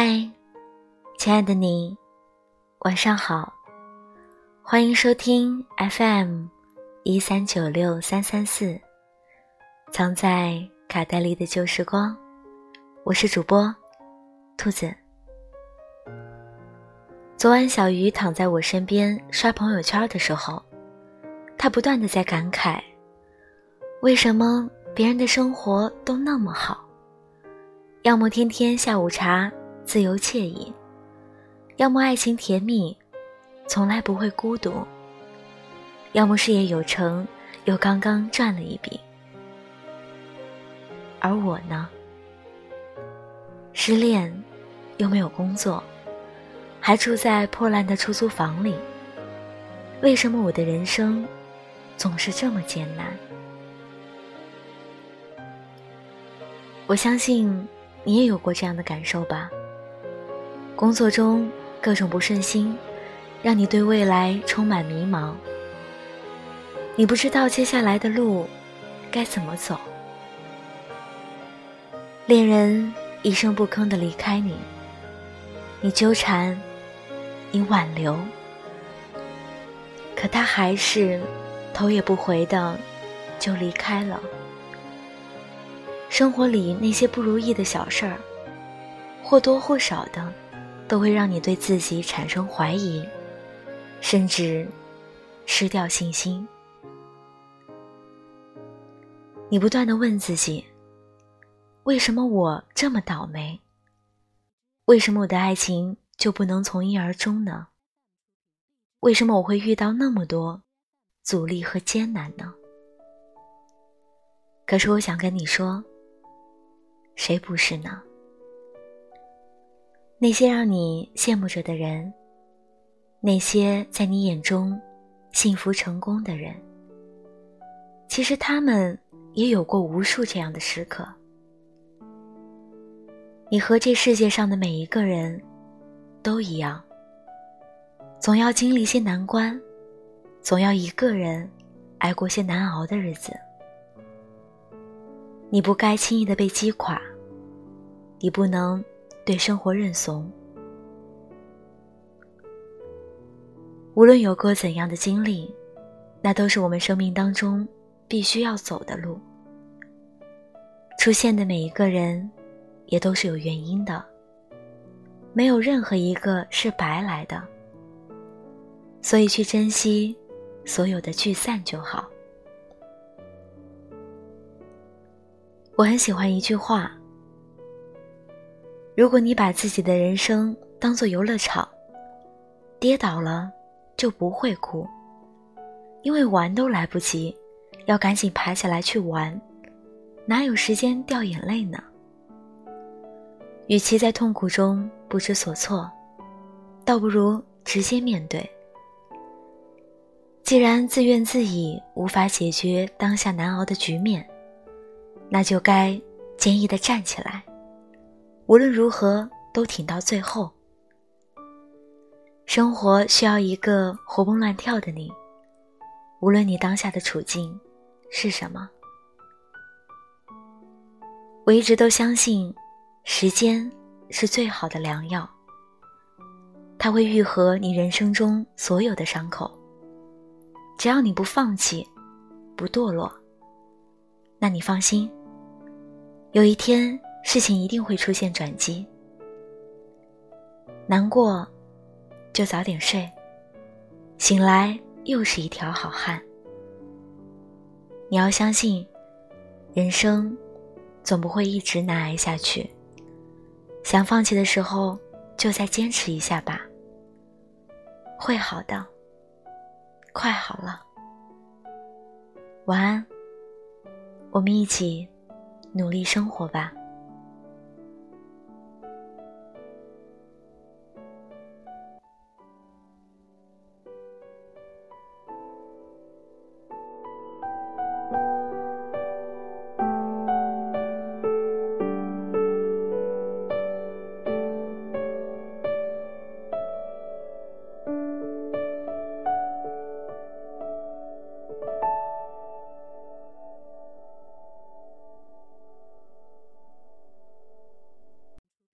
嗨，亲爱的你，晚上好，欢迎收听 FM 一三九六三三四，藏在卡带里的旧时光，我是主播兔子。昨晚小鱼躺在我身边刷朋友圈的时候，他不断的在感慨，为什么别人的生活都那么好，要么天天下午茶。自由惬意，要么爱情甜蜜，从来不会孤独；要么事业有成，又刚刚赚了一笔。而我呢，失恋，又没有工作，还住在破烂的出租房里。为什么我的人生总是这么艰难？我相信你也有过这样的感受吧。工作中各种不顺心，让你对未来充满迷茫。你不知道接下来的路该怎么走。恋人一声不吭的离开你，你纠缠，你挽留，可他还是头也不回的就离开了。生活里那些不如意的小事儿，或多或少的。都会让你对自己产生怀疑，甚至失掉信心。你不断的问自己：为什么我这么倒霉？为什么我的爱情就不能从一而终呢？为什么我会遇到那么多阻力和艰难呢？可是我想跟你说，谁不是呢？那些让你羡慕着的人，那些在你眼中幸福成功的人，其实他们也有过无数这样的时刻。你和这世界上的每一个人都一样，总要经历些难关，总要一个人挨过些难熬的日子。你不该轻易的被击垮，你不能。对生活认怂，无论有过怎样的经历，那都是我们生命当中必须要走的路。出现的每一个人，也都是有原因的，没有任何一个是白来的。所以去珍惜所有的聚散就好。我很喜欢一句话。如果你把自己的人生当做游乐场，跌倒了就不会哭，因为玩都来不及，要赶紧爬起来去玩，哪有时间掉眼泪呢？与其在痛苦中不知所措，倒不如直接面对。既然自怨自艾无法解决当下难熬的局面，那就该坚毅的站起来。无论如何，都挺到最后。生活需要一个活蹦乱跳的你，无论你当下的处境是什么。我一直都相信，时间是最好的良药，它会愈合你人生中所有的伤口。只要你不放弃，不堕落，那你放心，有一天。事情一定会出现转机。难过，就早点睡，醒来又是一条好汉。你要相信，人生总不会一直难挨下去。想放弃的时候，就再坚持一下吧。会好的，快好了。晚安，我们一起努力生活吧。